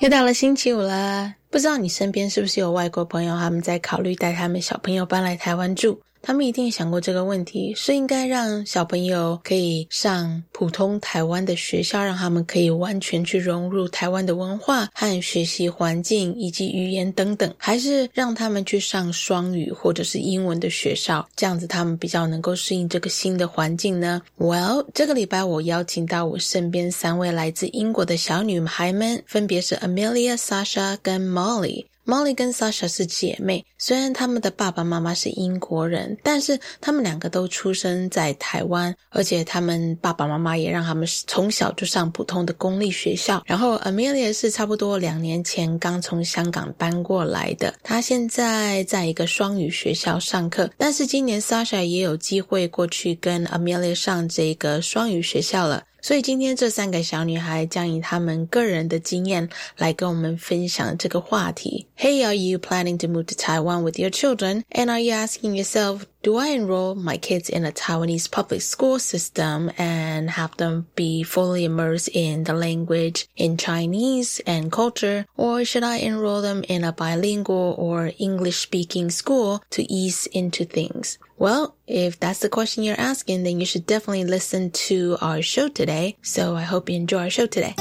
又到了星期五了，不知道你身边是不是有外国朋友，他们在考虑带他们小朋友搬来台湾住。他们一定想过这个问题：是应该让小朋友可以上普通台湾的学校，让他们可以完全去融入台湾的文化和学习环境以及语言等等，还是让他们去上双语或者是英文的学校，这样子他们比较能够适应这个新的环境呢？Well，这个礼拜我邀请到我身边三位来自英国的小女孩们，分别是 Amelia、Sasha 跟 Molly。Molly 跟 Sasha 是姐妹，虽然他们的爸爸妈妈是英国人，但是他们两个都出生在台湾，而且他们爸爸妈妈也让他们从小就上普通的公立学校。然后 Amelia 是差不多两年前刚从香港搬过来的，她现在在一个双语学校上课，但是今年 Sasha 也有机会过去跟 Amelia 上这个双语学校了。所以今天这三个小女孩将以她们个人的经验来跟我们分享这个话题。Hey, are you planning to move to Taiwan with your children? And are you asking yourself, do I enroll my kids in a Taiwanese public school system and have them be fully immersed in the language in Chinese and culture? Or should I enroll them in a bilingual or English speaking school to ease into things? Well, if that's the question you're asking, then you should definitely listen to our show today. So I hope you enjoy our show today.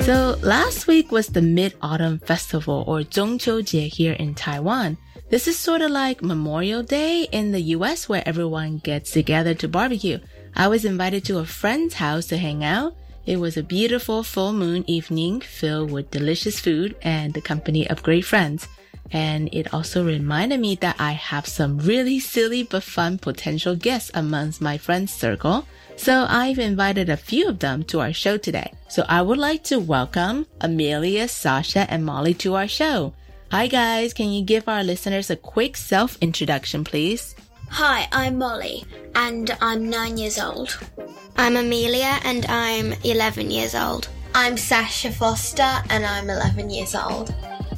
So last week was the Mid-Autumn Festival or Zhongqiujie here in Taiwan. This is sort of like Memorial Day in the US where everyone gets together to barbecue. I was invited to a friend's house to hang out. It was a beautiful full moon evening filled with delicious food and the company of great friends. And it also reminded me that I have some really silly but fun potential guests amongst my friends circle. So I've invited a few of them to our show today. So I would like to welcome Amelia, Sasha, and Molly to our show. Hi guys, can you give our listeners a quick self introduction, please? Hi, I'm Molly, and I'm nine years old. I'm Amelia, and I'm 11 years old. I'm Sasha Foster, and I'm 11 years old.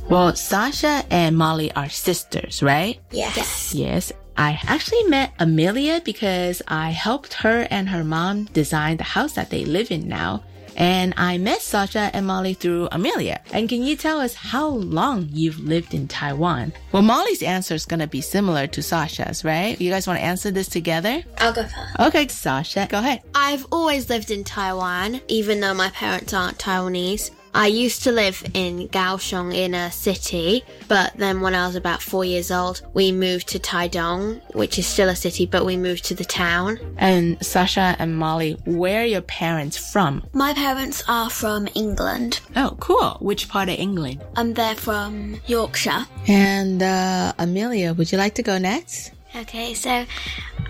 Well, Sasha and Molly are sisters, right? Yes. Yes. I actually met Amelia because I helped her and her mom design the house that they live in now. And I met Sasha and Molly through Amelia. And can you tell us how long you've lived in Taiwan? Well, Molly's answer is going to be similar to Sasha's, right? You guys want to answer this together? I'll go first. Okay, Sasha, go ahead. I've always lived in Taiwan, even though my parents aren't Taiwanese. I used to live in Kaohsiung in a city, but then when I was about four years old, we moved to Taidong, which is still a city, but we moved to the town. And Sasha and Molly, where are your parents from? My parents are from England. Oh, cool. Which part of England? and they're from Yorkshire. And uh, Amelia, would you like to go next? Okay, so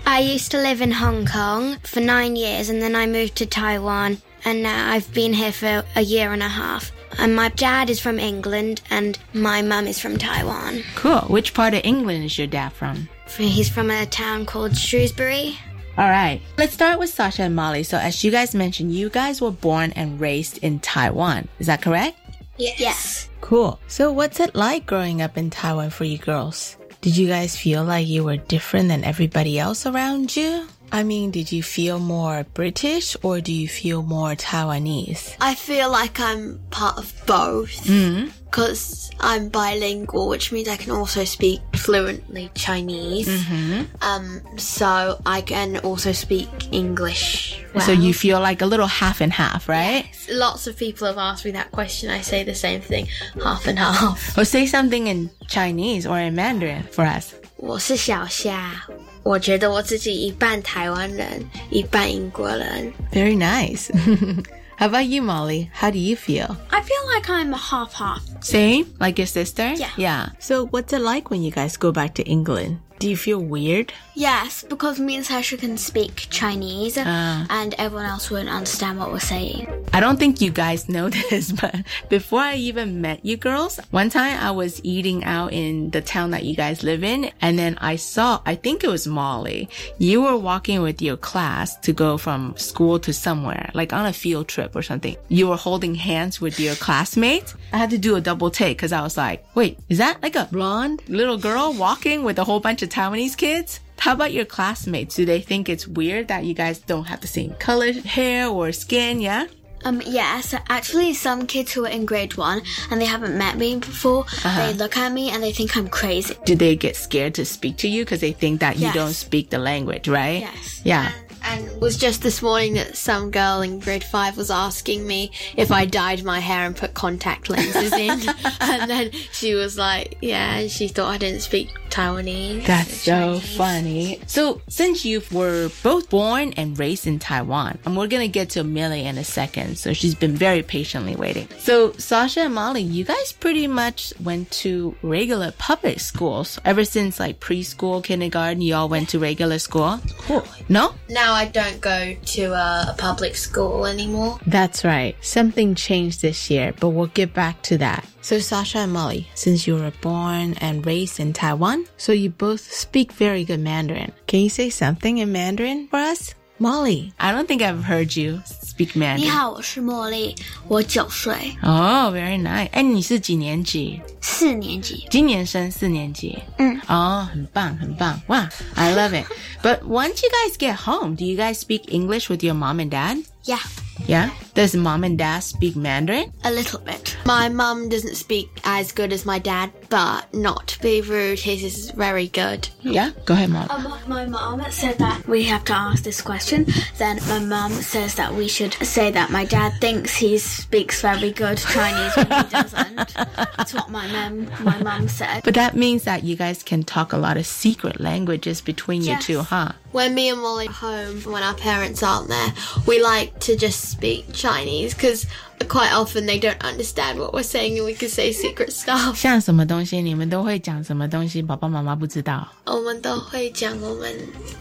I used to live in Hong Kong for nine years and then I moved to Taiwan and now I've been here for a year and a half. And my dad is from England and my mum is from Taiwan. Cool. Which part of England is your dad from? He's from a town called Shrewsbury. All right. Let's start with Sasha and Molly. So, as you guys mentioned, you guys were born and raised in Taiwan. Is that correct? Yes. Cool. So, what's it like growing up in Taiwan for you girls? Did you guys feel like you were different than everybody else around you? I mean, did you feel more British or do you feel more Taiwanese? I feel like I'm part of both Mm. because I'm bilingual, which means I can also speak fluently Chinese. Mm-hmm. Um, so I can also speak English. Well. So you feel like a little half and half, right? Lots of people have asked me that question. I say the same thing, half and half. Or say something in Chinese or in Mandarin for us. 我是小夏， 我觉得我自己一半台湾人，一半英国人。 Very nice. How about you, Molly? How do you feel? I feel like I'm half half. Same? Like your sister? Yeah. Yeah. So what's it like when you guys go back to England? Do you feel weird? Yes, because me and Sasha can speak Chinese Ah. and everyone else wouldn't understand what we're saying. I don't think you guys know this, but before I even met you girls, one time I was eating out in the town that you guys live in, and then I saw, I think it was Molly. You were walking with your class to go from school to somewhere, like on a field trip or something. You were holding hands with your classmates. I had to do a double take because I was like, wait, is that like a blonde little girl walking with a whole bunch of Taiwanese kids? How about your classmates? Do they think it's weird that you guys don't have the same color hair or skin? Yeah. Um, yeah, so actually some kids who are in grade one and they haven't met me before, they look at me and they think I'm crazy. do they get scared to speak to you because they think that you don't speak the language, right? Yes. Yeah. And it was just this morning that some girl in grade five was asking me if I dyed my hair and put contact lenses in. and then she was like, yeah, and she thought I didn't speak Taiwanese. That's so Chinese. funny. So, since you were both born and raised in Taiwan, and we're gonna get to Millie in a second, so she's been very patiently waiting. So, Sasha and Molly, you guys pretty much went to regular public schools ever since like preschool, kindergarten. You all went to regular school. Cool. No? Now I don't go to a public school anymore. That's right. Something changed this year, but we'll get back to that. So, Sasha and Molly, since you were born and raised in Taiwan, so you both speak very good Mandarin. Can you say something in Mandarin for us? Molly, I don't think I've heard you speak 你 Mandarin. 好，我是茉莉，我九岁， Oh, very nice. 哎，你是几年级？四年级。今年升四年级。嗯。哦，很棒，很棒。Wow, I love it. But once you guys get home, do you guys speak English with your mom and dad? Yeah, Yeah. Does mom and dad speak Mandarin? a little bit. My mum doesn't speak as good as my dad, but not to be rude, his is very good. Yeah. Go ahead, mom. Um, my mom said that we have to ask this question. Then my mom says that we should say that my dad thinks he speaks very good Chinese when he doesn't. That's what my mom my mom said. But that means that you guys can talk a lot of secret languages between you two, huh? When me and Molly are home, when our parents aren't there, we like to just speak Chinese because quite often they don't understand what we're saying and we can say secret stuff. 像什么东西，你们都会讲什么东西，爸爸妈妈不知道。我们都会讲我们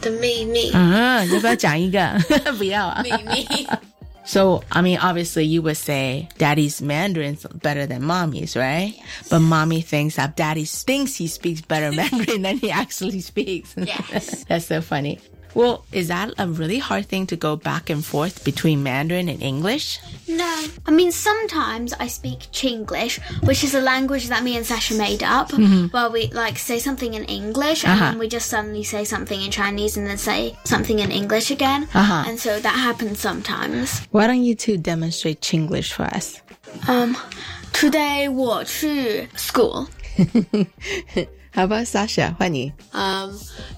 的秘密。嗯，要不要讲一个？不要啊。秘密。 So, I mean, obviously you would say daddy's Mandarin's better than mommy's, right? But mommy thinks that daddy thinks he speaks better Mandarin than he actually speaks. Yes. That's so funny. Well, is that a really hard thing to go back and forth between Mandarin and English? No. I mean, sometimes I speak Chinglish, which is a language that me and Sasha made up, where we like say something in English and Uh-huh. then we just suddenly say something in Chinese and then say something in English again. Uh-huh. And so that happens sometimes. Why don't you two demonstrate Chinglish for us? Um, today 我去 school. How about Sasha? 换你。 Um,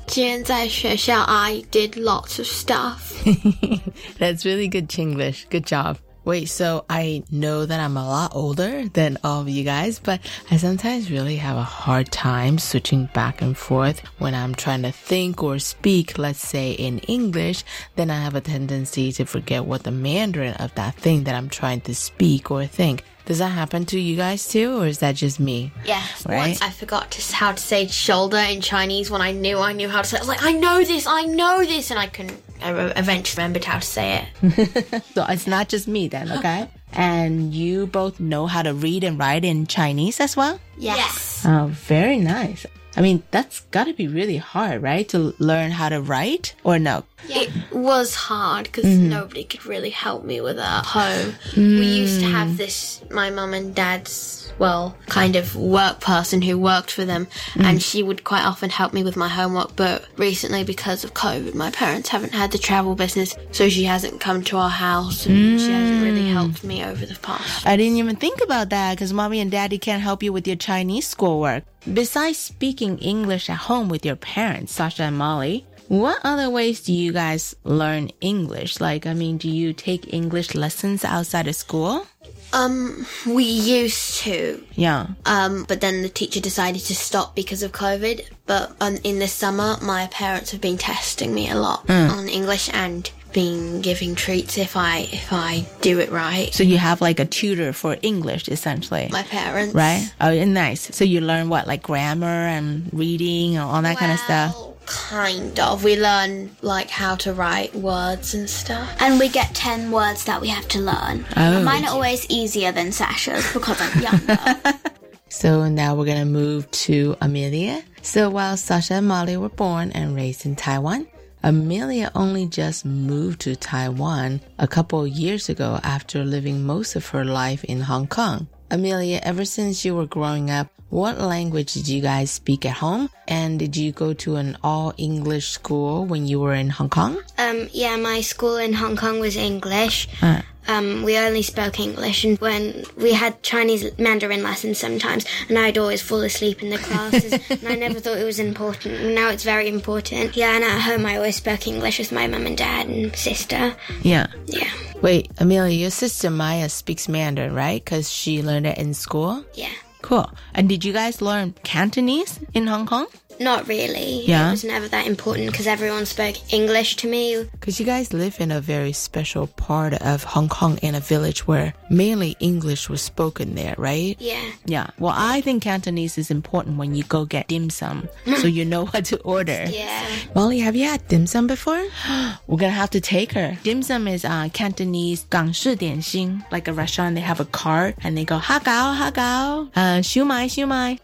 今天在学校 I did lots of stuff. That's really good Chinglish. Good job. Wait, so I know that I'm a lot older than all of you guys, but I sometimes really have a hard time switching back and forth when I'm trying to think or speak, let's say in English, then I have a tendency to forget what the Mandarin of that thing that I'm trying to speak or think. Does that happen to you guys too, or is that just me? Yeah. Right. Once I forgot to, how to say shoulder in Chinese when I knew I knew how to say it. I was like, I know this, I know this, and I couldn't. I re- eventually remembered how to say it. So it's not just me then, okay? And you both know how to read and write in Chinese as well? Yes. Oh, very nice. I mean, that's gotta be really hard, right? To learn how to write? Or no, It was hard because mm. nobody could really help me with it at home. We used to have mm. this, my mum and dad's, well, kind of work person who worked for them, mm. and she would quite often help me with my homework. But recently, because of COVID, my parents haven't had the travel business, so she hasn't come to our house and she hasn't really helped me over the past. I didn't even think about that because mommy and daddy can't help you with your Chinese schoolwork. Besides speaking English at home with your parents, Sasha and Molly, what other ways do you guys learn English? Like, I mean, do you take English lessons outside of school? Um, we used to, Yeah. Um, but then the teacher decided to stop because of COVID. But um, in the summer, my parents have been testing me a lot on English and been giving treats if I if I do it right. So you have like a tutor for English essentially. My parents, right? Oh, nice. So you learn what, like grammar and reading and all that kind of stuff? Kind of. We learn like how to write words and stuff. And we get 10 words that we have to learn. Oh. Mine are always easier than Sasha's because I'm younger. So now we're gonna move to Amelia. So while Sasha and Molly were born and raised in Taiwan, Amelia only just moved to Taiwan a couple of years ago after living most of her life in Hong Kong. Amelia, ever since you were growing up, what language did you guys speak at home? And did you go to an all English school when you were in Hong Kong? um, yeah, my school in Hong Kong was English. Uh. Um, we only spoke English, and when we had Chinese Mandarin lessons sometimes, and I'd always fall asleep in the classes, and I never thought it was important. And now it's very important. Yeah, and at home I always spoke English with my mum and dad and sister. Yeah. Yeah, Wait, Amelia, your sister Maya speaks Mandarin, right? Because she learned it in school? yeah. Cool. And did you guys learn Cantonese in Hong Kong? Not really. Yeah? It was never that important because everyone spoke English to me. Because you guys live in a very special part of Hong Kong in a village where mainly English was spoken there, right? Yeah. Yeah. Well, I think Cantonese is important when you go get dim sum so you know what to order. Yeah. Molly, have you had dim sum before? We're gonna have to take her. Dim sum is uh, Cantonese 港式点心, like a restaurant. They have a cart and they go ha gao ha gao, uh, 烧麦烧麦.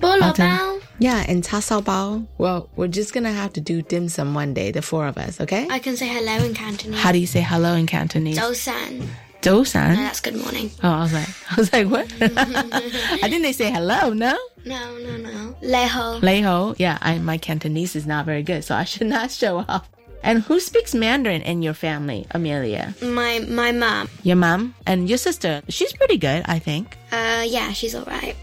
Bolo bao. Yeah, and cha sao bao. Well, we're just gonna have to do dim sum one day, the four of us, okay? I can say hello in Cantonese. How do you say hello in Cantonese? Zhou san. Zhou san. No, that's good morning. Oh, I was like, I was like, what? I think they say hello. No, No, no, no. Leho. Lei ho. Yeah, I, my Cantonese is not very good, so I should not show off. And who speaks Mandarin in your family, Amelia? My my mom. Your mom and your sister. She's pretty good, I think. Uh, yeah, she's alright.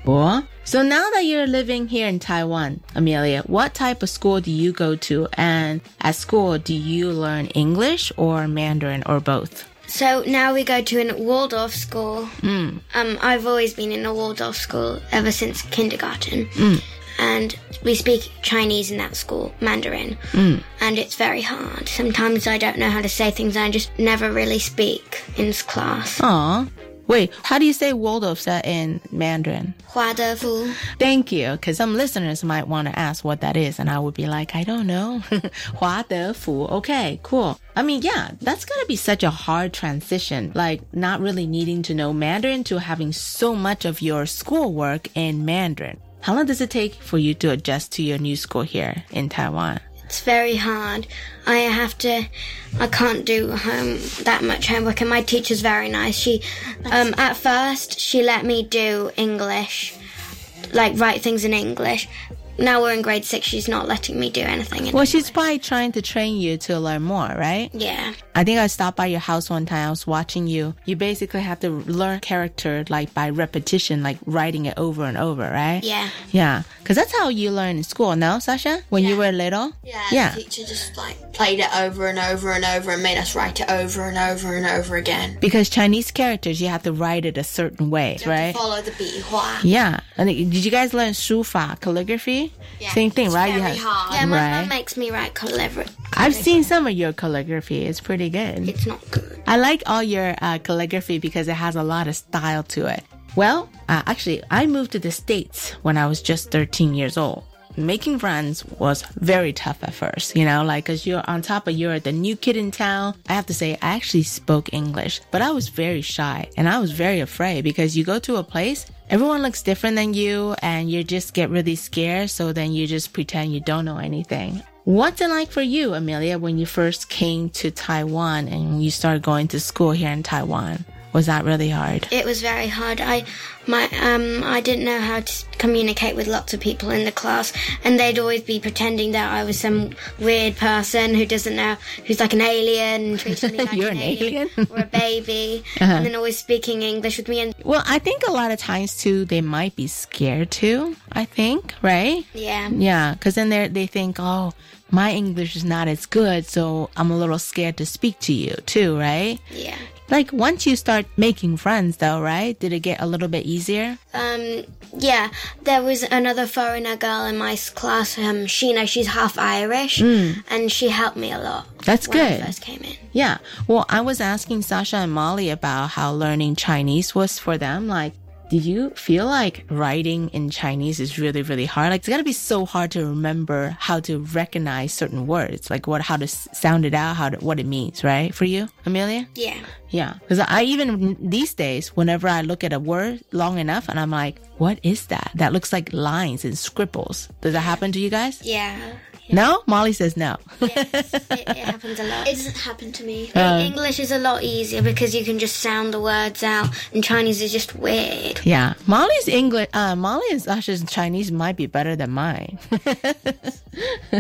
So now that you're living here in Taiwan, Amelia, what type of school do you go to? And at school, do you learn English or Mandarin or both? So now we go to a Waldorf school. Um, I've always been in a Waldorf school ever since kindergarten And we speak Chinese in that school, Mandarin. And it's very hard. Sometimes I don't know how to say things. I just never really speak in class. Aw. Wait, how do you say Waldorf in Mandarin? 华德福. Thank you, because some listeners might want to ask what that is, and I would be like, I don't know. 华德福. Okay, cool. I mean, yeah, that's gonna be such a hard transition, like not really needing to know Mandarin to having so much of your schoolwork in Mandarin. How long does it take for you to adjust to your new school here in Taiwan? It's very hard. I have to. I can't do home that much homework, and my teacher's very nice. She, um, at first, she let me do English, like write things in English Now we're in grade six. She's not letting me do anything. In Well, she's probably trying to train you to learn more, right? yeah, I think I stopped by your house one time. I was watching you. You basically have to learn character like by repetition, like writing it over and over, right? yeah. Yeah. Because that's how you learn in school, no, Sasha? When you were little? Yeah, Yeah. the teacher just like played it over and over and over and made us write it over and over and over again. Because Chinese characters, you have to write it a certain way, You have right? to follow the 笔画. Yeah. And did you guys learn 书法 calligraphy? Yeah, Same thing, it's right? You very have- hard. Yeah, my Right. mum makes me write calligraphy. I've seen some of your calligraphy. It's pretty good. It's not good. I like all your uh, calligraphy because it has a lot of style to it. Well, uh, actually, I moved to the States when I was just 13 years old. Making friends was very tough at first, you know, like, cause you're on top of you're the new kid in town. I have to say, I actually spoke English, but I was very shy and I was very afraid because you go to a place, everyone looks different than you and you just get really scared. So then you just pretend you don't know anything. What's it like for you, Amelia, when you first came to Taiwan and you started going to school here in Taiwan? Was that really hard? It was very hard. I my um I didn't know how to communicate with lots of people in the class, and they'd always be pretending that I was some weird person who doesn't know who's like an alien treating me like You're an, an alien? or a baby, Uh-huh. and then always speaking English with me. And Well, I think a lot of times too, they might be scared too. I think, right? yeah, Yeah, because then they they think, oh, my English is not as good, so I'm a little scared to speak to you too, right? yeah. Like once you start making friends, though, right? Did it get a little bit easier? Um, yeah, there was another foreigner girl in my class, um, Sheena. She's half Irish, and she helped me a lot. Mm. That's when good. I first came in. Yeah. Well, I was asking Sasha and Molly about how learning Chinese was for them. Like, did you feel like writing in Chinese is really, really hard? Like, it's gotta be so hard to remember how to recognize certain words, like what, how to sound it out, how to, what it means, right? For you, Amelia? Yeah. Yeah. Because I even these days, whenever I look at a word long enough and I'm like, what is that? That looks like lines and scribbles. Does that happen to you guys? Yeah. No? Molly says no. Yes, it, it happens a lot. It doesn't happen to me. Uh. English is a lot easier because you can just sound the words out, and Chinese is just weird. Yeah, Molly's English, uh, Molly and Sasha's Chinese might be better than mine.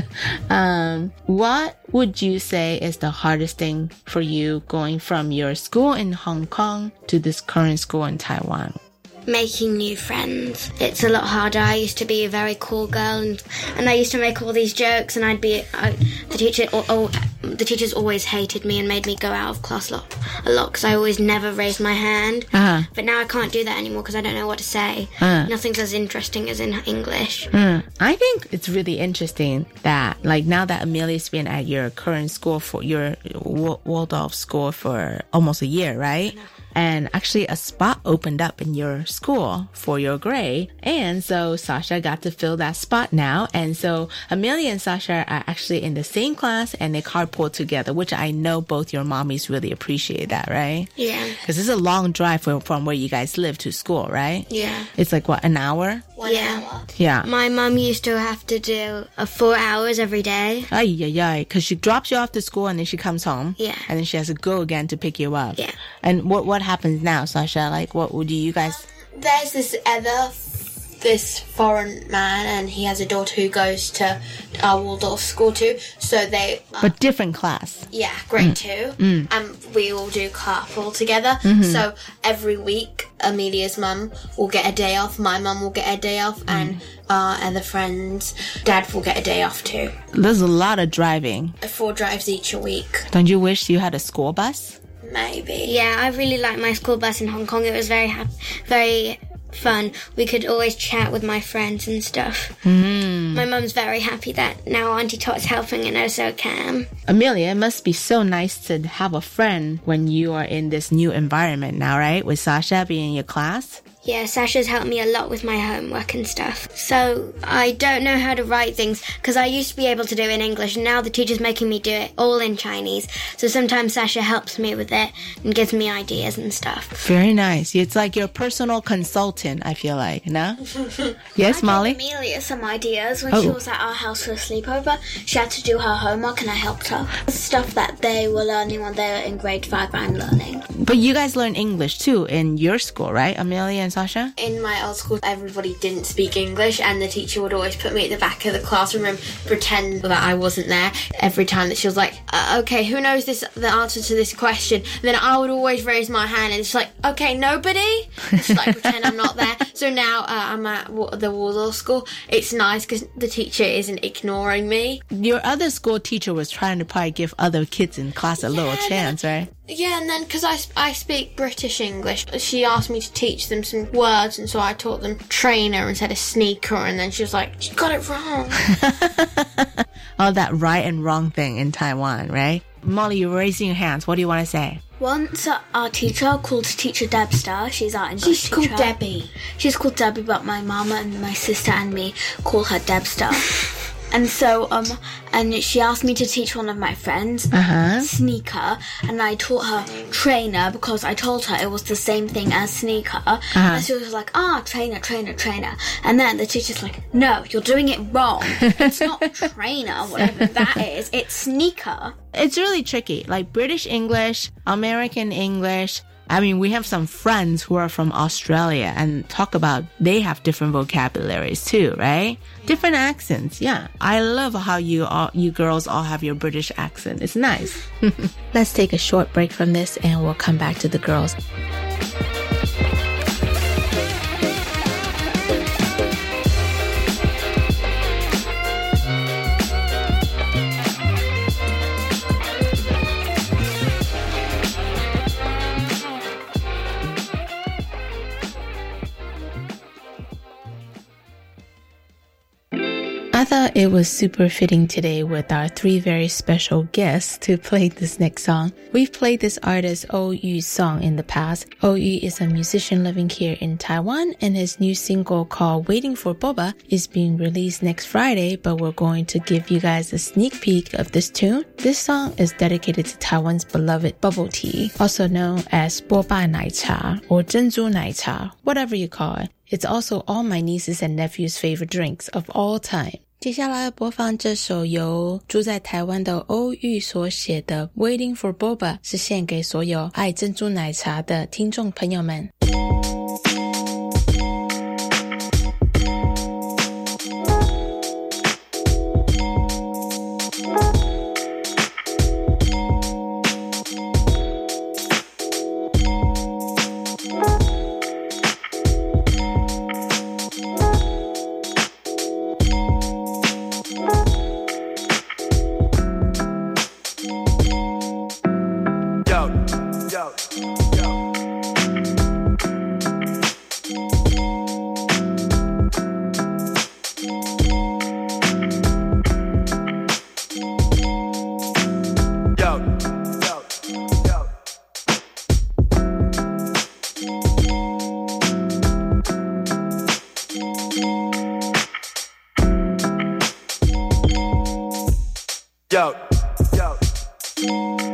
um, what would you say is the hardest thing for you going from your school in Hong Kong to this current school in Taiwan? Making new friends. It's a lot harder. I used to be a very cool girl, and, and I used to make all these jokes, and I'd be I, the teacher. Oh, oh, the teachers always hated me and made me go out of class a lot, a lot because I always never raised my hand. Uh-huh. But now I can't do that anymore because I don't know what to say. Uh. Nothing's as interesting as in English. Hmm. I think it's really interesting that, like, now that Amelia's been at your current school for your Waldorf school for almost a year, right? And actually, a spot opened up in your school for your grade. And so Sasha got to fill that spot now. And so Amelia and Sasha are actually in the same class and they carpool together, which I know both your mommies really appreciate that, right? Yeah. Because it's a long drive from, from where you guys live to school, right? Yeah. It's like, what, an hour? One Yeah. hour. Yeah. My mom used to have to do uh, four hours every day. Ay, ay, ay. Because she drops you off to school and then she comes home. Yeah. And then she has to go again to pick you up. Yeah. And what what happens now, Sasha? Like, what would you guys? There's this other, this foreign man, and he has a daughter who goes to our Waldorf school too. So they, uh, But different class. yeah, grade mm. two, mm. and we all do carpool together. Mm-hmm. So every week, Amelia's mum will get a day off. My mum will get a day off, mm. and our other friends, dad will get a day off too. There's a lot of driving. Four drives each a week, Don't you wish you had a school bus? Maybe. Yeah, I really liked my school bus in Hong Kong. It was very hap- very fun. We could always chat with my friends and stuff. Mm. My mum's very happy that now Auntie Tot's helping and also Cam. Amelia, it must be so nice to have a friend when you are in this new environment now, right? With Sasha being in your class. Yeah, Sasha's helped me a lot with my homework and stuff. So I don't know how to write things because I used to be able to do it in English and now the teacher's making me do it all in Chinese. So sometimes Sasha helps me with it and gives me ideas and stuff. Very nice. It's like your personal consultant. I feel like, no? yes, Molly. Amelia some ideas when Oh. she was at our house for a sleepover. She had to do her homework and I helped her. Stuff that they were learning when they were in grade five, I'm learning. But you guys learn English too in your school, right? Amelia and Sasha? In my old school, everybody didn't speak English, and the teacher would always put me at the back of the classroom and pretend that I wasn't there. Every time that she was like, uh, "Okay, who knows this the answer to this question?" then I would always raise my hand, and it's like, "Okay, nobody." Just like pretend I'm not there. So now uh, I'm at Wa- the Waldorf school. It's nice because the teacher isn't ignoring me. Your other school teacher was trying to probably give other kids in class a little chance, right? Yeah, and then because I, I speak British English, she asked me to teach them some words, and so I taught them trainer instead of sneaker, and then she was like, "You got it wrong." All that right and wrong thing in Taiwan, right? Molly, you're raising your hands. What do you want to say? Once uh, our teacher called teacher Debster, she's our English She's called. Debbie. She's called Debbie, but my mama and my sister and me call her Debster. And so, um, and she asked me to teach one of my friends Uh huh. sneaker, and I taught her trainer because I told her it was the same thing as sneaker. Uh-huh. And she was like, ah, trainer, trainer, trainer. And then the teacher's like, no, you're doing it wrong. It's not trainer, whatever that is. It's sneaker. It's really tricky. Like British English, American English. I mean, we have some friends who are from Australia and talk about they have different vocabularies too, right? Different accents. Yeah. I love how you all, you girls all have your British accent. It's nice. Let's take a short break from this and we'll come back to the girls. thought it was super fitting today with our three very special guests to play this next song. We've played this artist Oh Yu's song in the past. Oh Yu is a musician living here in Taiwan and his new single called Waiting for Boba is being released next Friday, but we're going to give you guys a sneak peek of this tune. This song is dedicated to Taiwan's beloved bubble tea, also known as Boba Nai Cha or Zhenzu Nai Cha, whatever you call it. It's also all my nieces and nephews' favorite drinks of all time. 接下来播放这首由住在台湾的欧玉所写的《Waiting for Boba》，是献给所有爱珍珠奶茶的听众朋友们。Yo. Yo,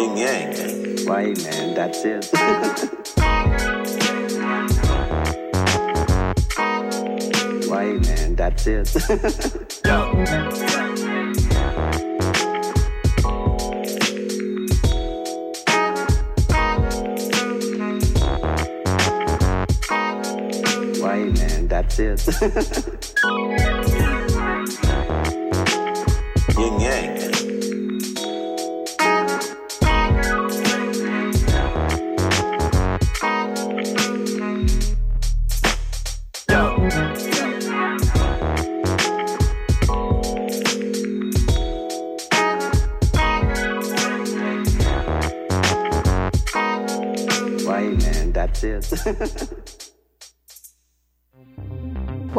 Yin yang. Right, man. That's it. right, man. That's it. yo. right, man. That's it.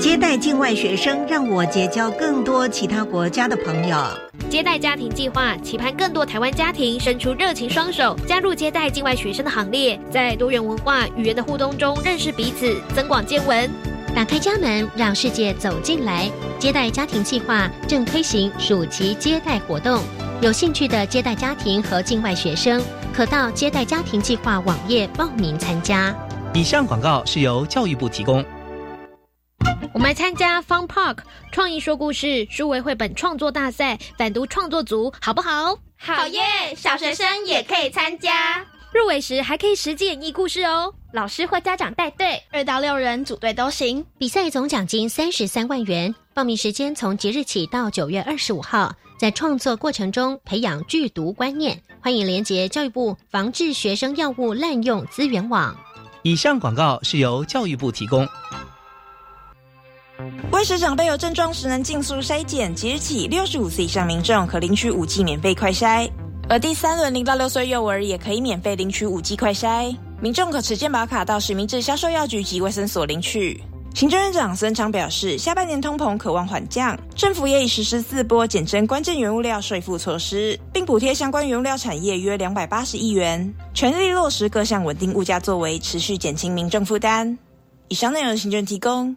接待境外学生，让我结交更多其他国家的朋友。接待家庭计划期盼更多台湾家庭伸出热情双手，加入接待境外学生的行列，在多元文化语言的互动中认识彼此，增广见闻。打开家门，让世界走进来。接待家庭计划正推行暑期接待活动，有兴趣的接待家庭和境外学生，可到接待家庭计划网页报名参加。以上广告是由教育部提供。我们参加 Fun Park 创意说故事数位绘本创作大赛反读创作组，好不好？好耶！小学生也可以参加，入围时还可以实际演绎故事哦。老师或家长带队，二到六人组队都行。比赛总奖金三十三万元，报名时间从即日起到九月二十五号。在创作过程中培养剧毒观念，欢迎连结教育部防治学生药物滥用资源网。以上广告是由教育部提供。为使长辈有症状时能尽速筛检，即日起六十五岁以上民众可领取五 G 免费快筛，而第三轮零到六岁幼儿也可以免费领取五 G 快筛。民众可持健保卡到实名制销售药局及卫生所领取。行政院长孙昌表示，下半年通膨可望缓降，政府也已实施四波减征关键原物料税负措施，并补贴相关原物料产业约两百八十亿元，全力落实各项稳定物价作为，持续减轻民众负担。以上内容行政提供。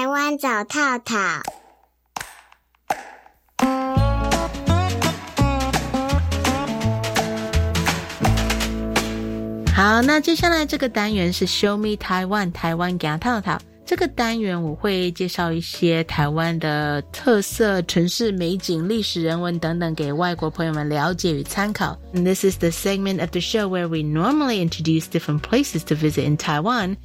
台湾找套套。好，那接下来这个单元是 Show Me Taiwan，台湾给套套。这个单元我会介绍一些台湾的特色城市美景、历史人文等等，给外国朋友们了解与参考。And this is the segment of the show where we normally introduce different places to visit in Taiwan.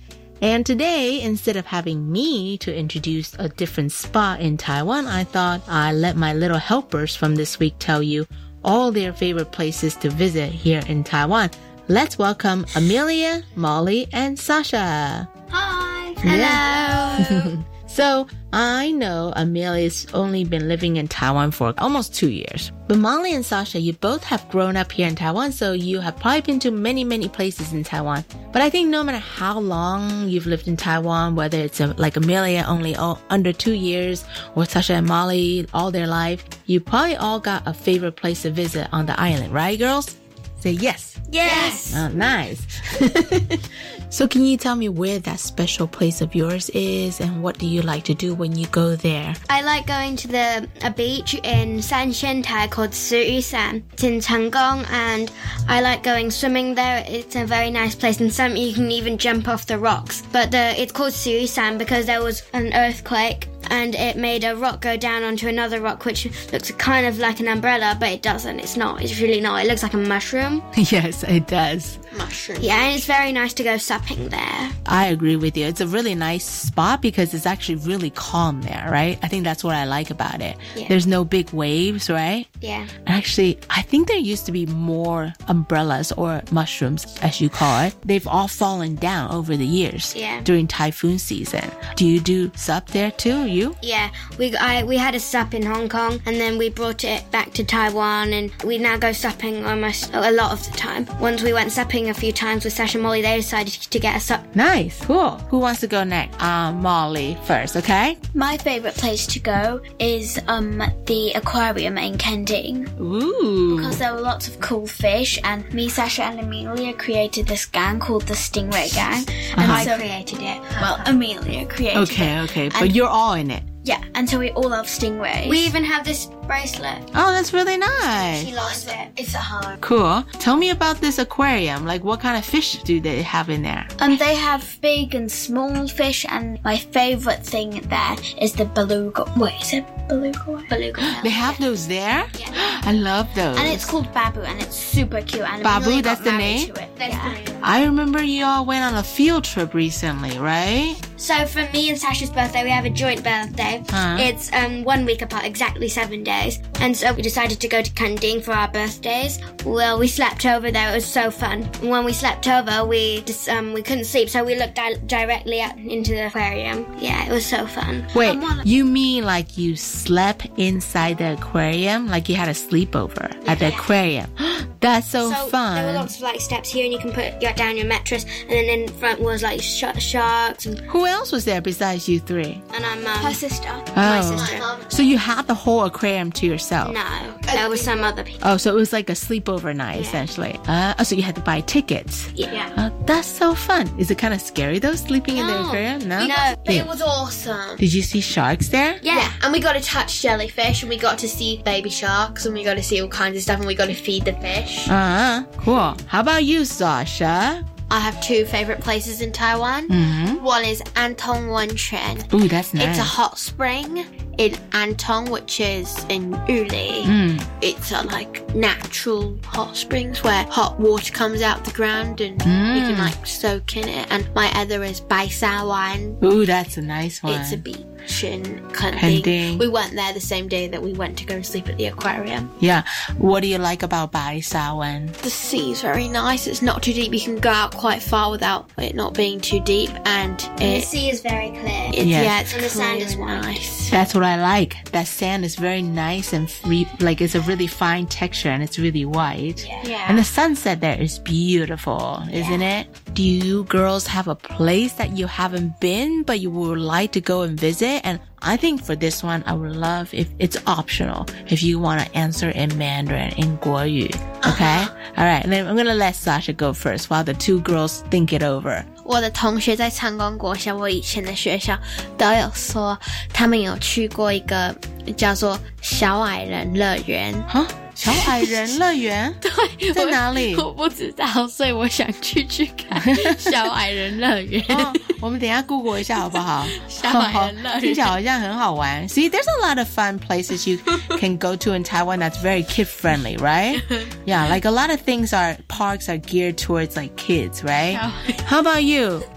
And today, instead of having me to introduce a different spot in Taiwan, I thought I'd let my little helpers from this week tell you all their favorite places to visit here in Taiwan. Let's welcome Amelia, Molly, and Sasha. Hi. Hello. so I know Amelia's only been living in Taiwan for almost two years. But Molly and Sasha, you both have grown up here in Taiwan, so you have probably been to many, many places in Taiwan. But I think no matter how long you've lived in Taiwan, whether it's a, like Amelia only all, under two years or Sasha and Molly all their life, you probably all got a favorite place to visit on the island, right, girls? Say yes. Yes. Oh, nice. so can you tell me where that special place of yours is and what do you like to do when you go there? I like going to the a beach in Sanshentai called Suisan. It's in Changong and I like going swimming there. It's a very nice place and some you can even jump off the rocks. But the, it's called Suisan because there was an earthquake and it made a rock go down onto another rock, which looks kind of like an umbrella, but it doesn't. It's not. It's really not. It looks like a mushroom. yes, it does. Mushroom. Yeah, and it's very nice to go supping there. I agree with you. It's a really nice spot because it's actually really calm there, right? I think that's what I like about it. Yeah. There's no big waves, right? Yeah. Actually, I think there used to be more umbrellas or mushrooms, as you call it. They've all fallen down over the years Yeah. during typhoon season. Do you do sup there too? You? Yeah, we I we had a sup in Hong Kong and then we brought it back to Taiwan and we now go supping almost a lot of the time. Once we went supping a few times with Sasha and Molly. They decided to get us up. Nice, cool. Who wants to go next? Um, Molly first, okay? My favourite place to go is um the aquarium in Kenting. Ooh. Because there were lots of cool fish, and me, Sasha, and Amelia created this gang called the Stingray Gang. And Uh-huh. I created it. Well, Amelia created it. Okay, okay, but you're all in it. Yeah, and so we all love stingrays. We even have this bracelet. Oh, that's really nice. She lost it. It's at home. Cool. Tell me about this aquarium. Like, what kind of fish do they have in there? And they have big and small fish, and my favourite thing there is the beluga. Wait, is it beluga? Beluga. whale. They have those there? Yeah. I love those. And it's called Babu, and it's super cute. And Babu, Amelia got that's the married name? To it. Yeah. I remember you all went on a field trip recently, right? So for me and Sasha's birthday, we have a joint birthday. Huh. It's um one week apart, exactly seven days. And so we decided to go to Kenting for our birthdays. Well, we slept over there. It was so fun. And when we slept over, we just um we couldn't sleep, so we looked di- directly out into the aquarium. Yeah, it was so fun. Wait, you mean like you slept inside the aquarium? Like you had a sleepover at the aquarium? That's so, So fun. there were lots of like steps here, and you can put your, down your mattress. And then in front was like sh- sharks and, Who else was there besides you three? and our mum. Her sister. My Oh. sister. So you had the whole aquarium to yourself? No, there was some other people. Oh, so it was like a sleepover night essentially. Uh, oh, so you had to buy tickets. Yeah. Uh, that's so fun. Is it kind of scary though, sleeping in the aquarium? No. No, Yeah. it was awesome. Did you see sharks there? Yeah. and we got to touch jellyfish, and we got to see baby sharks, and we got to see all kinds of stuff, and we got to feed the fish. Uh, cool. How about you, Sasha? I have two favorite places in Taiwan. Mhm. One is Antong Wenchuan. Ooh, that's nice. It's a hot spring in Antong, which is in Yuli. Mm. It's a like natural hot springs where hot water comes out the ground and you Mm. can like soak in it. And my other is Bai Sa Wan. Ooh, that's a nice one. It's a beach in Kenting. Kenting. We went there the same day that we went to go and sleep at the aquarium. Yeah. What do you like about Bai Sawan? The sea's very nice. It's not too deep. You can go out quite far without it not being too deep, and And the sea is very clear. it Yes. yeah, it's And the sand is white. nice. That's what I like. That sand is very nice and free. Like it's a really fine texture and it's really white. Yeah. yeah. And the sunset there is beautiful, isn't it? Do you girls have a place that you haven't been but you would like to go and visit? And I think for this one, I would love if it's optional if you want to answer in Mandarin in Guoyu. Okay. All right. And then I'm gonna let Sasha go first while the two girls think it over. 我的同学在长光国小，我以前的学校都有说，他们有去过一个叫做小矮人乐园。哈，小矮人乐园对，在哪里我不知道，所以我想去去看小矮人乐园。哦，我们等一下 Google 一下好不好？小矮人乐园听起来好像很好玩。See, there's a lot of fun places you can go to in Taiwan that's very kid friendly, right? Yeah, like a lot of things are parks are geared towards like kids, right? How about you,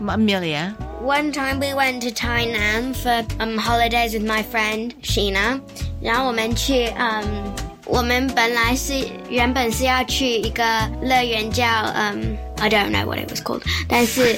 Amelia? One time we went to Tainan for um holidays with my friend Sheena，然后我们去嗯。我们本来是原本是要去一个乐园叫嗯、I don't know what it was called，但是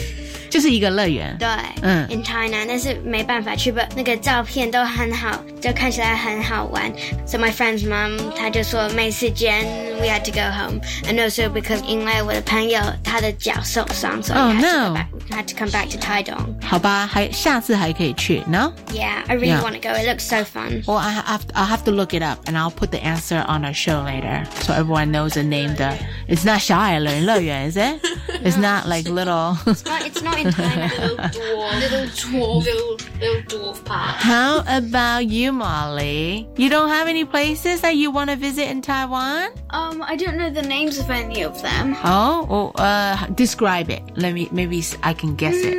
就是一个乐园。对，嗯，in China，但是没办法去吧，那个照片都很好，就看起来很好玩。So my friend's mom，她就说没时间，we had to go home，and also because 因为我的朋友他的脚受伤，所以 Oh, had to no. go back, had to come back to Taidong。好吧，还下次还可以去，no? Yeah, I really Yeah. want to go. It looks so fun. Well, I have I'll have to look it up and I'll put the answer on our show later so everyone knows the name. The it's not 小矮人乐园, is it? It's not like little. It's not, it's not in Thailand. dwarf, little dwarf, little, little dwarf park. How about you, Molly? You don't have any places that you want to visit in Taiwan? Um, I don't know the names of any of them. Oh, well, uh, describe it. Let me, maybe I can guess it.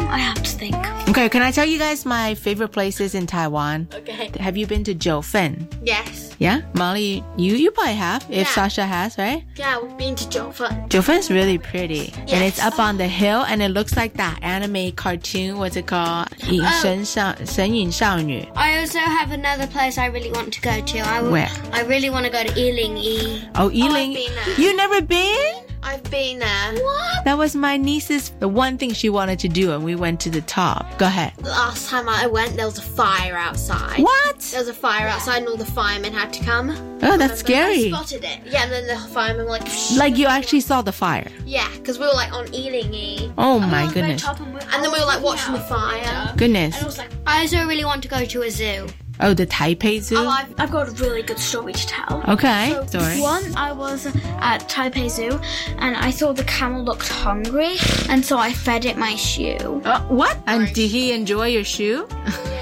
I have to think. Okay, can I tell you guys my favorite places in Taiwan? Okay. Have you been to Jiufen? Yes. Yeah, Molly, you you probably have. If Yeah. Sasha has, right? Yeah, we've been to Jiufen. Jiufen's really pretty, and it's Yes. up on the hill, and it looks like that anime cartoon. What's it called? 隐身少神隐少女. I also have another place I really want to go to. I w- Where? I really want to go to Yiling Yi. Oh, Yiling. been there. You never been? I've been there. What? That was my niece's the one thing she wanted to do, and we went to the top. Go ahead. Last time I went, there was a fire outside. What? There was a fire outside, and all the firemen had to come. Oh, that's scary. I spotted it. Yeah, and then the firemen were like, Like you actually saw the fire. yeah, because we were like on Ealingy. Oh my goodness. And then we were like watching the fire. Goodness. And I was like, I also really want to go to a zoo. Oh, the Taipei Zoo. Oh, I've, I've got a really good story to tell. Okay, So story. One, I was at Taipei Zoo and I saw the camel looked hungry, and so I fed it my shoe. Uh, what? And did he enjoy your shoe?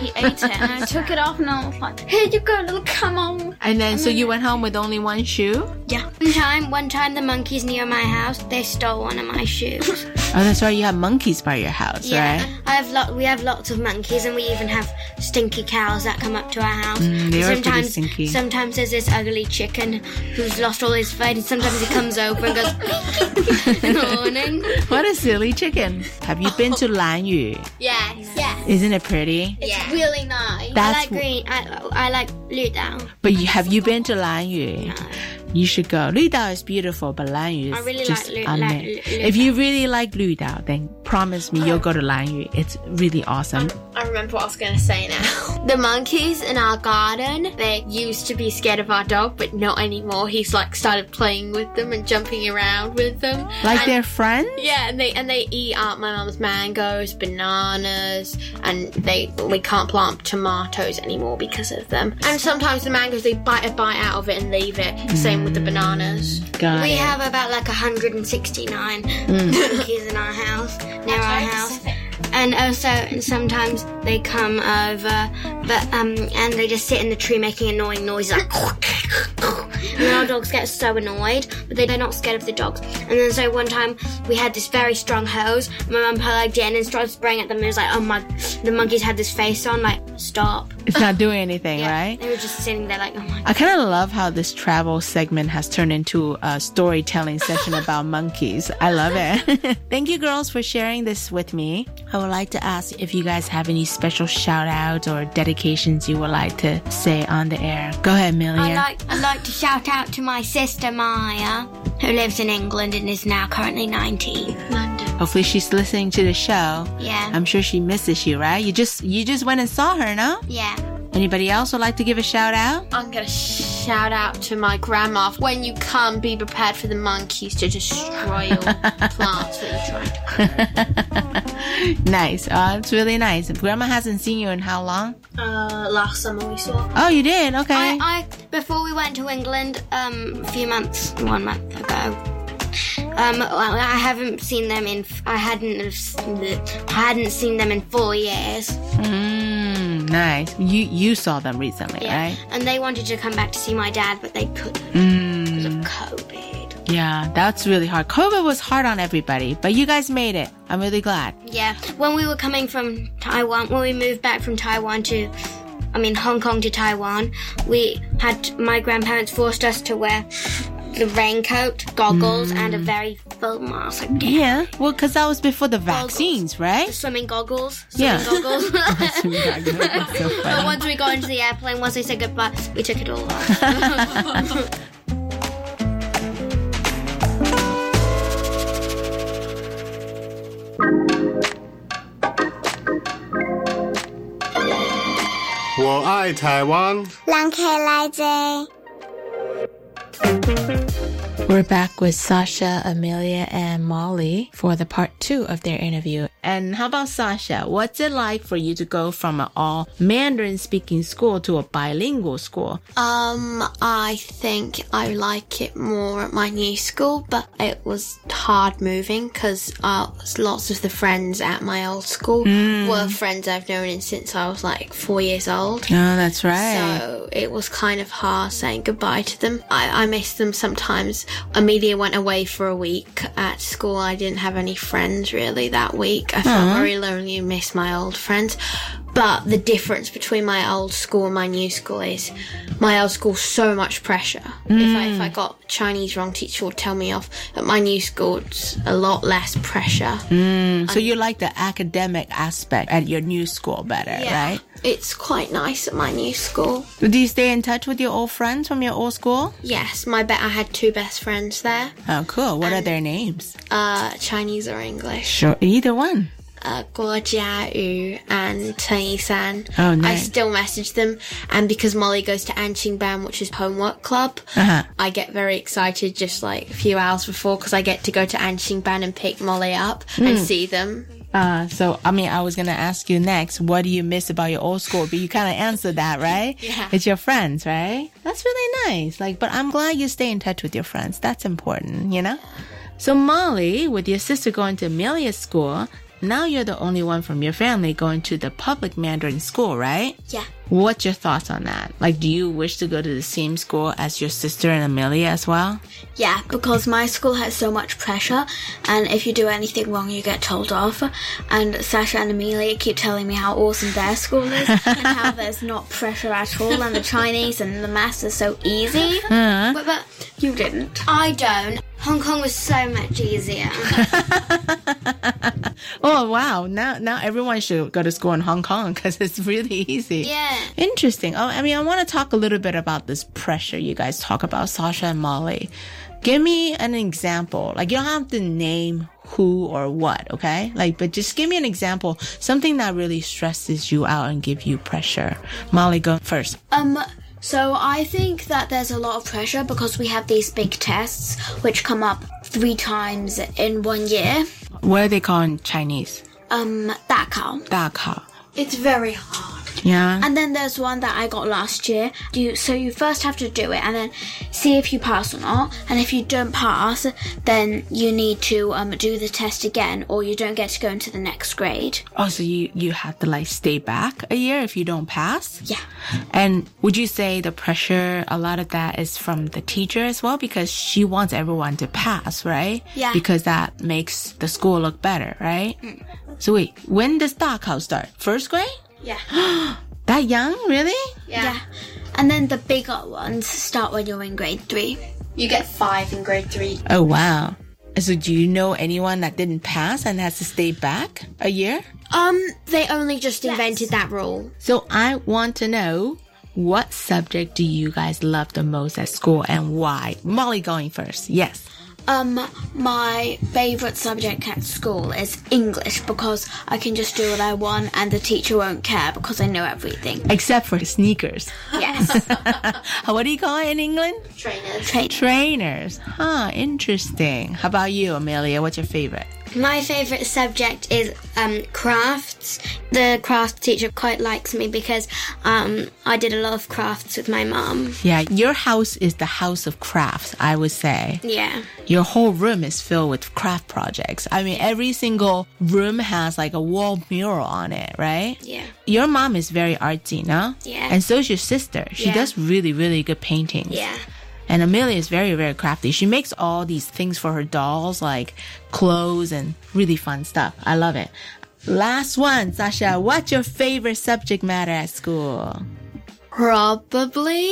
He ate it, and I took it off, and I was like, "Here you go, little camel." And then, so you went home with only one shoe? Yeah. One time, one time, the monkeys near my house they stole one of my shoes. Oh, that's right. You have monkeys by your house, yeah, right? I have lot. We have lots of monkeys, and we even have stinky cows that come up to our house. Mm, they are pretty sometimes, stinky. sometimes there's this ugly chicken who's lost all his food, and sometimes he comes over and goes, "In the morning." What a silly chicken. Have you been to Lanyu? Yes. Yeah. Isn't it pretty? It's really nice. That's I like green. I, I like Ludao. But you, have you been to Lanyu? You should go. Lüdao is beautiful, but Lanyu is I really just like Lu- unmet. like Lu- If you really like Lüdao, then promise me you'll go to Lanyu. It's really awesome. I remember what I was going to say now. The monkeys in our garden, they used to be scared of our dog, but not anymore. He's like started playing with them and jumping around with them. Like And- they're friends? Yeah, and they and they eat up my mum's mangoes, bananas, and they we can't plant tomatoes anymore because of them. And sometimes the mangoes they bite a bite out of it and leave it. Same with the bananas. Got we it. have about like 169 Mm. monkeys in our house, near our house. And also sometimes they come over, but um, and they just sit in the tree making annoying noises like. and our dogs get so annoyed, but they're not scared of the dogs. And then so one time we had this very strong hose. My mum plugged in and started spraying at them. And it was like, oh my, the monkeys had this face on, like stop. It's not doing anything, right? They were just sitting there like, oh my. I kind of love how this travel segment has turned into a storytelling session about monkeys. I love it. Thank you, girls, for sharing this with me. I would like to ask if you guys have any special shout outs or dedications you would like to say on the air. Go ahead, Amelia. I like I'd like to shout out to my sister Maya, who lives in England and is now currently 19. London. Hopefully she's listening to the show. Yeah. I'm sure she misses you, right? You just you just went and saw her, no? Yeah. Anybody else would like to give a shout out? I'm gonna shout out to my grandma. When you come, be prepared for the monkeys to destroy your plants that you're trying to grow. nice. Uh, it's really nice. Grandma hasn't seen you in how long? Uh, last summer we saw. Oh, you did? Okay. I, I before we went to England um, a few months, one month ago. Um, well, I haven't seen them in. I hadn't. I hadn't seen them in four years. Mm, nice. You you saw them recently, Yeah. right? And they wanted to come back to see my dad, but they couldn't because of Mm, COVID. yeah, that's really hard. COVID was hard on everybody, but you guys made it. I'm really glad. Yeah, when we were coming from Taiwan, when we moved back from Taiwan to, I mean Hong Kong to Taiwan, we had my grandparents forced us to wear the raincoat, goggles, and a mm. very full mask. Like, Yeah, well, because that was before the vaccines, right? swimming goggles. Swimming Yeah. goggles. Swimming goggles, that's so but once we got into the airplane, once they said goodbye, we took it all off. "我 thank you We're back with Sasha, Amelia, and Molly for the part two of their interview. And how about Sasha? What's it like for you to go from an all Mandarin speaking school to a bilingual school? Um, I think I like it more at my new school, but it was hard moving because uh, lots of the friends at my old school Mm. were friends I've known since I was like four years old. Oh, that's right. So it was kind of hard saying goodbye to them. I, I miss them sometimes. Amelia went away for a week at school. I didn't have any friends really that week. I felt Aw. very lonely and missed my old friends. But the difference between my old school and my new school is my old school so much pressure. If I if I got Chinese wrong, teacher would tell me off. At my new school, it's a lot less pressure. Mm, so you like the academic aspect at your new school better, right? it's quite nice at my new school. Do you stay in touch with your old friends from your old school? Yes, my bet I had two best friends there. Oh, cool. What are their names? Uh, Chinese or English. Sure, either one. Uh, Guo Jiayu and Chen Yisan. Oh, I still message them, and because Molly goes to Anqin Ban, which is homework club, Uh-huh. I get very excited just like a few hours before because I get to go to Anqin Ban and pick Molly up and Mm. see them. Uh, so, I mean, I was going to ask you next, what do you miss about your old school? But you kind of answered that, right? Yeah. It's your friends, right? That's really nice. Like, but I'm glad you stay in touch with your friends. That's important, you know? So, Molly, with your sister going to Amelia's school, now you're the only one from your family going to the public Mandarin school, right? Yeah. What's your thoughts on that? Like, do you wish to go to the same school as your sister and Amelia as well? Yeah, because my school has so much pressure, and if you do anything wrong, you get told off. And Sasha and Amelia keep telling me how awesome their school is, and how there's not pressure at all, and the Chinese and the maths are so easy. Uh-huh. But, but you didn't. I don't. Hong Kong was so much easier. Oh wow! Now, now everyone should go to school in Hong Kong because it's really easy. Yeah. Interesting. Oh, I mean, I want to talk a little bit about this pressure you guys talk about, Sasha and Molly. Give me an example. Like you don't have to name who or what, okay? Like, but just give me an example, something that really stresses you out and give you pressure. Molly, go first. Um, so I think that there's a lot of pressure because we have these big tests which come up three times in one year. What are they called in Chinese? Um, 大考. 大考. It's very hard. Yeah. And then there's one that I got last year. You so you first have to do it and then see if you pass or not. And if you don't pass, then you need to um, do the test again, or you don't get to go into the next grade. Oh, so you you have to like stay back a year if you don't pass? Yeah. And would you say the pressure, a lot of that is from the teacher as well? Because she wants everyone to pass, right? Yeah. Because that makes the school look better, right? So wait, when does 大考 start? First grade? Yeah. That young? Really? Yeah. And then the bigger ones start when you're in grade three. You get five in grade three. Oh, wow. So do you know anyone that didn't pass and has to stay back a year? Um, they only just invented that rule. So I want to know what subject do you guys love the most at school and why? Molly going first. Yes. Um, my favorite subject at school is English because I can just do what I want and the teacher won't care because I know everything. Except for sneakers. Yes. what do you call it in England? Trainers. Train- Trainers. Huh, interesting. How about you, Amelia? What's your favorite? My favourite subject is um, crafts. The craft teacher quite likes me because um, I did a lot of crafts with my mom. Yeah, your house is the house of crafts, I would say. Yeah. Your whole room is filled with craft projects. I mean, every single room has like a wall mural on it, right? Yeah. Your mom is very artsy, no? Yeah. And so is your sister. She Yeah. does really, really good paintings. Yeah. And Amelia is very, very crafty. She makes all these things for her dolls, like clothes and really fun stuff. I love it. Last one, Sasha. What's your favorite subject matter at school? Probably.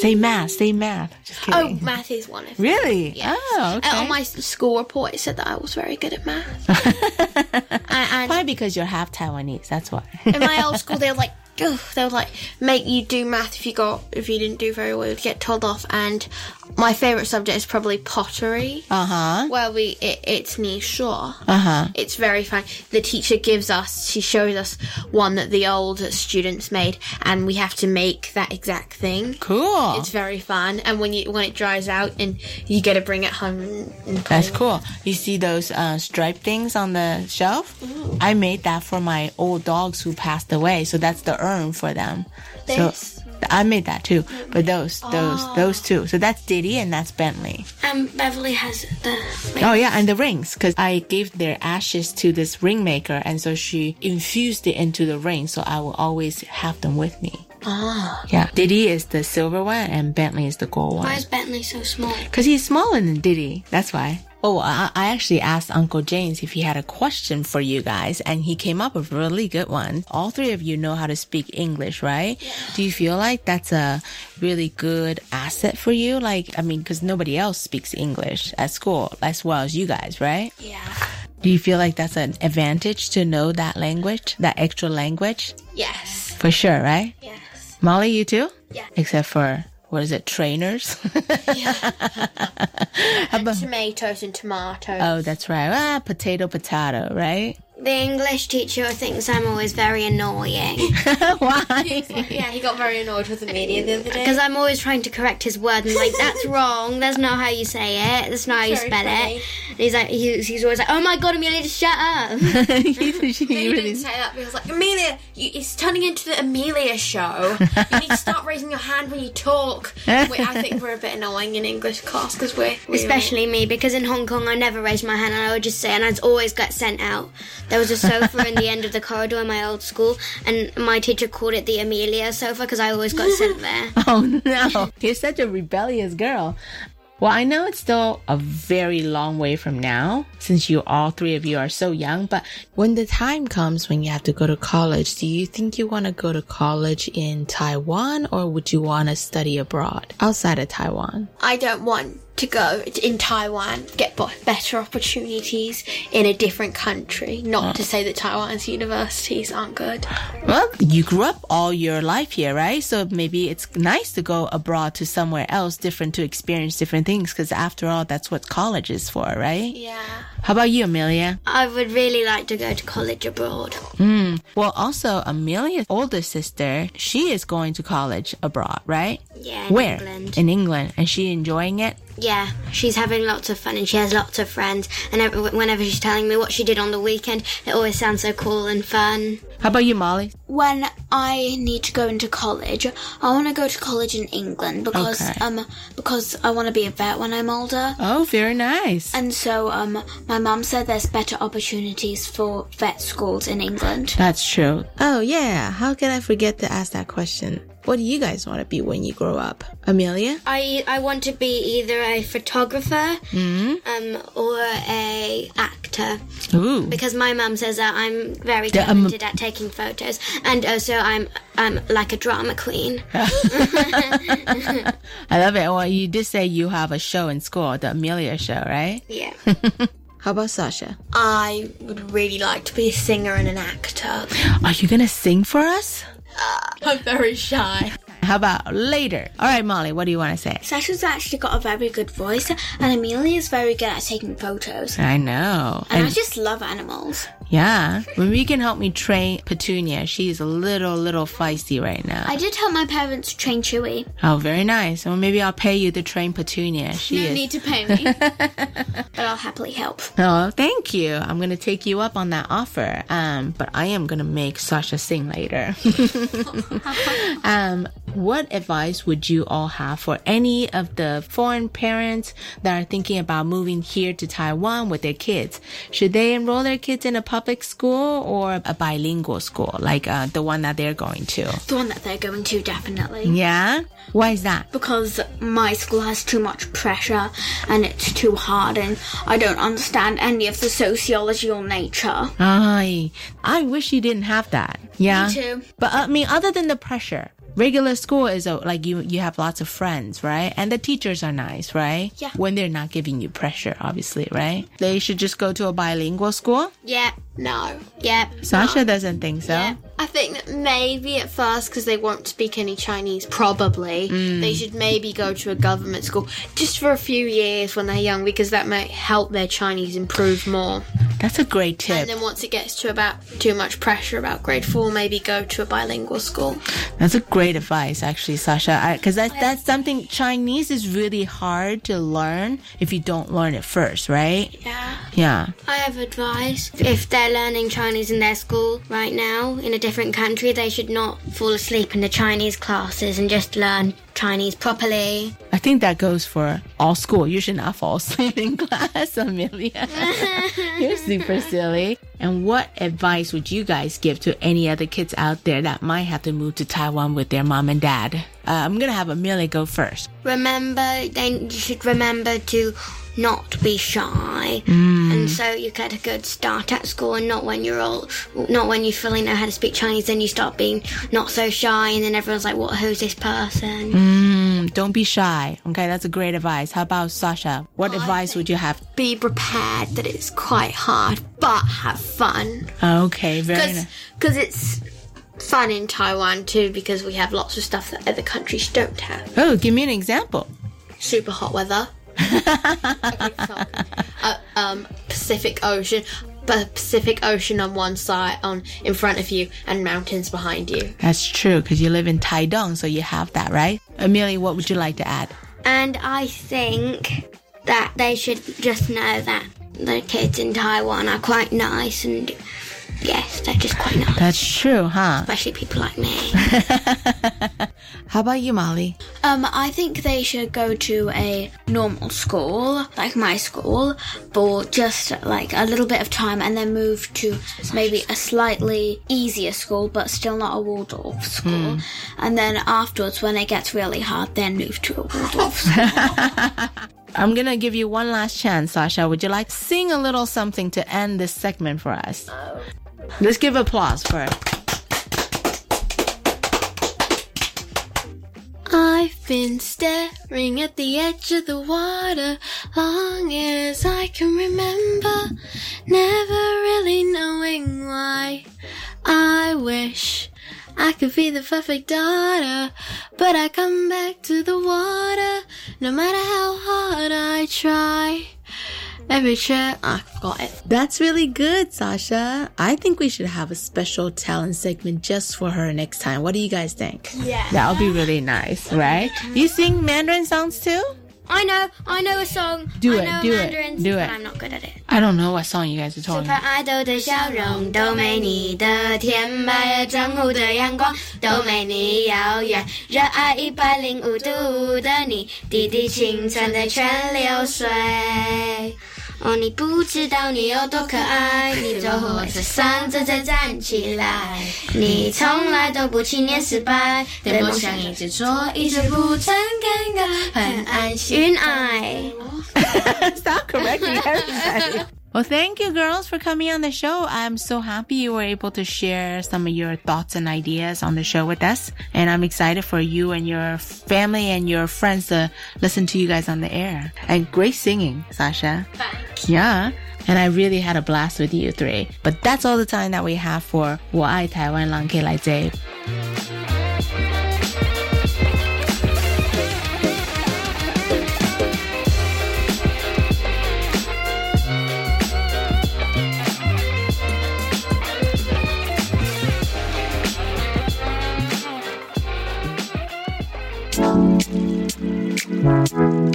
Say math. Say math. Just Oh, math is one of them. Really? Yes. Oh, okay. Uh, on my school report, it said that I was very good at math. and, and Probably because you're half Taiwanese. That's why. in my old school, they were like, they would like make you do math if you got if you didn't do very well, you'd get told off. And my favorite subject is probably pottery. Uh huh. Where we it, it's near shore. Uh huh. It's very fun. The teacher gives us, she shows us one that the old students made, and we have to make that exact thing. Cool. It's very fun, and when you when it dries out, and you get to bring it home. That's cool. You see those uh, striped things on the shelf? I made that for my old dogs who passed away. So that's the urn for them. This? So I made that too. But those, those, those two. So that's Diddy and that's Bentley. And Beverly has the. Oh yeah, and the rings. Cause I gave their ashes to this ring maker and so she infused it into the ring. So I will always have them with me. Ah. Yeah. Diddy is the silver one and Bentley is the gold one. Why is Bentley so small? Because he's smaller than Diddy. That's why. Oh, I, I actually asked Uncle James if he had a question for you guys, and he came up with a really good one. All three of you know how to speak English, right? Yeah. Do you feel like that's a really good asset for you? Like, I mean, because nobody else speaks English at school as well as you guys, right? Yeah. Do you feel like that's an advantage to know that language, that extra language? Yes. For sure, right? Yes. Molly, you too? Yeah. Except for, what is it, trainers? And tomatoes and tomatoes. oh, that's right. Ah, potato, potato, right? The English teacher thinks I'm always very annoying. Why? yeah, he got very annoyed with Amelia the other day. Because I'm always trying to correct his word and like, that's wrong. That's not how you say it. That's not how you Very spell funny. it. And he's like, he's, he's always like, oh my god, Amelia, just shut up. he he didn't say that. But he was like, Amelia, you, it's turning into the Amelia show. You need to start raising your hand when you talk. we, I think we're a bit annoying in English class because we're we Especially me, because in Hong Kong I never raised my hand and I would just say, and I'd always get sent out. There was a sofa in the end of the corridor in my old school, and my teacher called it the Amelia sofa because I always got sent there. Oh no, you're such a rebellious girl. Well, I know it's still a very long way from now since you all three of you are so young, but when the time comes when you have to go to college, do you think you want to go to college in Taiwan or would you want to study abroad outside of Taiwan? I don't want to go in Taiwan, get better opportunities in a different country. Not to say that Taiwan's universities aren't good. Well, you grew up all your life here, right? So maybe it's nice to go abroad to somewhere else different to experience different things because after all, that's what college is for, right? Yeah. How about you, Amelia? I would really like to go to college abroad. Mm. Well, also, Amelia's older sister, she is going to college abroad, right? Yeah, in Where? England. In England. And she enjoying it? Yeah, she's having lots of fun and she has lots of friends. And whenever she's telling me what she did on the weekend, it always sounds so cool and fun. How about you, Molly? When I need to go into college, I want to go to college in England because Okay. um because I want to be a vet when I'm older. Oh, very nice. And so um my mum said there's better opportunities for vet schools in England. That's true. Oh, yeah. How can I forget to ask that question? What do you guys want to be when you grow up? Amelia? I I want to be either a photographer Mm. um or a actor Ooh. because my mum says that I'm very Yeah, um, talented at taking photos and uh, also I'm I'm like a drama queen. I love it. Well, you did say you have a show in school, the Amelia show, right? Yeah. How about Sasha? I would really like to be a singer and an actor. Are you going to sing for us? Uh, I'm very shy. How about later? All right, Molly, what do you want to say? Sasha's actually got a very good voice, and Amelia's very good at taking photos. I know. And I just love animals. Yeah. Maybe you can help me train Petunia. She's a little, little feisty right now. I did help my parents train Chewy. Oh, very nice. Well, maybe I'll pay you to train Petunia. She no is. need to pay me, but I'll happily help. Oh, thank you. I'm gonna take you up on that offer. Um, but I am gonna make Sasha sing later. um, what advice would you all have for any of the foreign parents that are thinking about moving here to Taiwan with their kids? Should they enroll their kids in a public school or a bilingual school, like uh, the one that they're going to? The one that they're going to, definitely. Yeah. Why is that? Because my school has too much pressure and it's too hard, and I don't understand any of the sociology or nature. I I wish you didn't have that. Yeah. Me too. But I mean, other than the pressure, regular school is like you you have lots of friends, right? And the teachers are nice, right? Yeah. When they're not giving you pressure, obviously, right? They should just go to a bilingual school. Yeah. No. Yeah. Sasha doesn't think so. I think that maybe at first, because they won't speak any Chinese, probably, Mm. they should maybe go to a government school just for a few years when they're young, because that might help their Chinese improve more. That's a great tip. And then once it gets to about too much pressure about grade four, maybe go to a bilingual school. That's a great advice, actually, Sasha. Because that's that's something Chinese is really hard to learn if you don't learn it first, right? Yeah. Yeah. I have advice. If they're learning Chinese in their school right now in a different country, they should not fall asleep in the Chinese classes and just learn Chinese properly. I think that goes for all school. You should not fall asleep in class, Amelia. You're super silly. And what advice would you guys give to any other kids out there that might have to move to Taiwan with their mom and dad? Uh, I'm gonna have Amelia go first. Remember, then you should remember to not be shy, Mm. and so you get a good start at school, and not when you're all, not when you fully know how to speak Chinese, then you start being not so shy, and then everyone's like, "What? Who's this person?" Mm, don't be shy. Okay, that's a great advice. How about Sasha? What advice would you have? Be prepared that it's quite hard, but have fun. Okay, very nice. Because it's fun in Taiwan too, because we have lots of stuff that other countries don't have. Oh, give me an example. Super hot weather. uh, um, Pacific Ocean. But Pacific Ocean on one side, on in front of you, and mountains behind you. That's true because you live in Taidong, so you have that, right? Amelia, what would you like to add? And I think that they should just know that the kids in Taiwan are quite nice and yes, they're just quite nice. That's true, huh? Especially people like me. How about you, Molly? Um, I think they should go to a normal school, like my school, for just like a little bit of time and then move to maybe a slightly easier school, but still not a Waldorf school. And then afterwards, when it gets really hard, then move to a Waldorf school. I'm gonna give you one last chance, Sasha. Would you like to sing a little something to end this segment for us? Let's give applause for it. I've been staring at the edge of the water long as I can remember, never really knowing why. I wish I could be the perfect daughter, but I come back to the water no matter how hard I try. Every chair, I got it. That's really good, Sasha. I think we should have a special talent segment just for her next time. What do you guys think? Yeah. That would be really nice, right? You sing Mandarin songs too? I know, I know a song. Do I it, know do it, Mandarin, do it. but I'm not good at it. I don't know what song you guys are talking Super about. idol 的笑容都没你的甜，白了账户的阳光都没你遥远，热爱一百零五度的你，滴滴清纯的泉流水。 哦，你不知道你有多可爱，你走火车上再再站起来，你从来都不轻言失败，对梦想一直做，一直不曾尴尬，很安心。云爱。Stop correcting everybody. Well, thank you, girls, for coming on the show. I'm so happy you were able to share some of your thoughts and ideas on the show with us. And I'm excited for you and your family and your friends to listen to you guys on the air. And great singing, Sasha. Thanks. Yeah. And I really had a blast with you three. But that's all the time that we have for 我爱台湾狼 K 来 J. Thank you.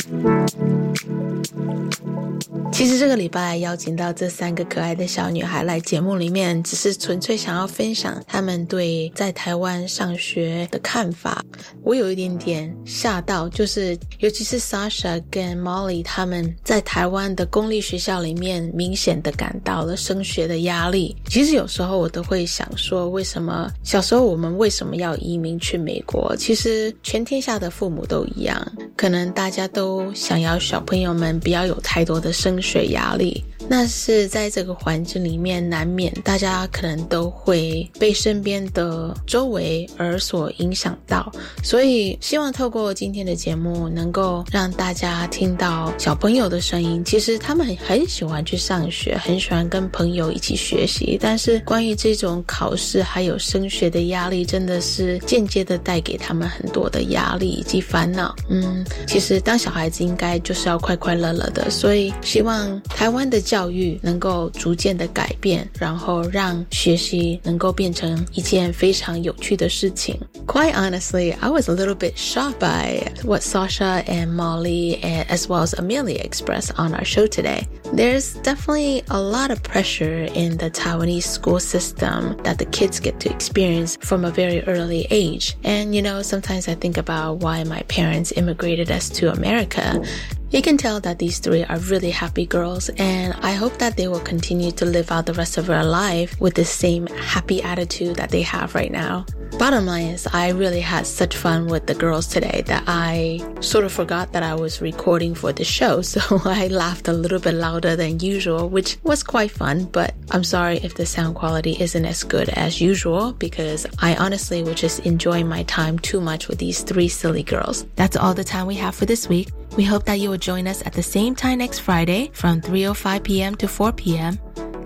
其实这个礼拜邀请到这三个可爱的小女孩来节目里面，只是纯粹想要分享她们对在台湾上学的看法。我有一点点吓到，就是尤其是 Sasha 跟 Molly 他们在台湾的公立学校里面，明显的感到了升学的压力。其实有时候我都会想说，为什么小时候我们为什么要移民去美国？其实全天下的父母都一样，可能大家都想要小朋友们不要有太多的升学压力。那是在这个环境里面，难免大家可能都会被身边的周围而所影响到，所以希望透过今天的节目，能够让大家听到小朋友的声音。其实他们很喜欢去上学，很喜欢跟朋友一起学习，但是关于这种考试还有升学的压力，真的是间接的带给他们很多的压力以及烦恼。嗯，其实当小孩子应该就是要快快乐乐的，所以希望台湾的教育能够逐渐的改变，然后让学习能够变成一件非常有趣的事情。Quite honestly, I was a little bit shocked by what Sasha and Molly and as well as Amelia expressed on our show today. There's definitely a lot of pressure in the Taiwanese school system that the kids get to experience from a very early age. And you know, sometimes I think about why my parents immigrated us to America. You can tell that these three are really happy girls, and I hope that they will continue to live out the rest of their life with the same happy attitude that they have right now. Bottom line is, I really had such fun with the girls today that I sort of forgot that I was recording for the show. So I laughed a little bit louder than usual, which was quite fun. But I'm sorry if the sound quality isn't as good as usual because I honestly was just enjoying my time too much with these three silly girls. That's all the time we have for this week. We hope that you will join us at the same time next Friday from 3:05 p.m. to 4 p.m.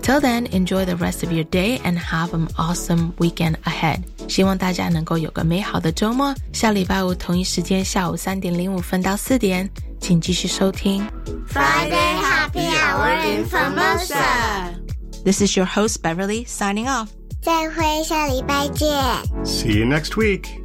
Till then, enjoy the rest of your day and have an awesome weekend ahead. 希望大家能够有个美好的周末。下礼拜五同一时间，下午三点零五分到四点，请继续收听 Friday Happy Hour in Formosa. This is your host Beverly signing off. 再会，下礼拜见。See you next week.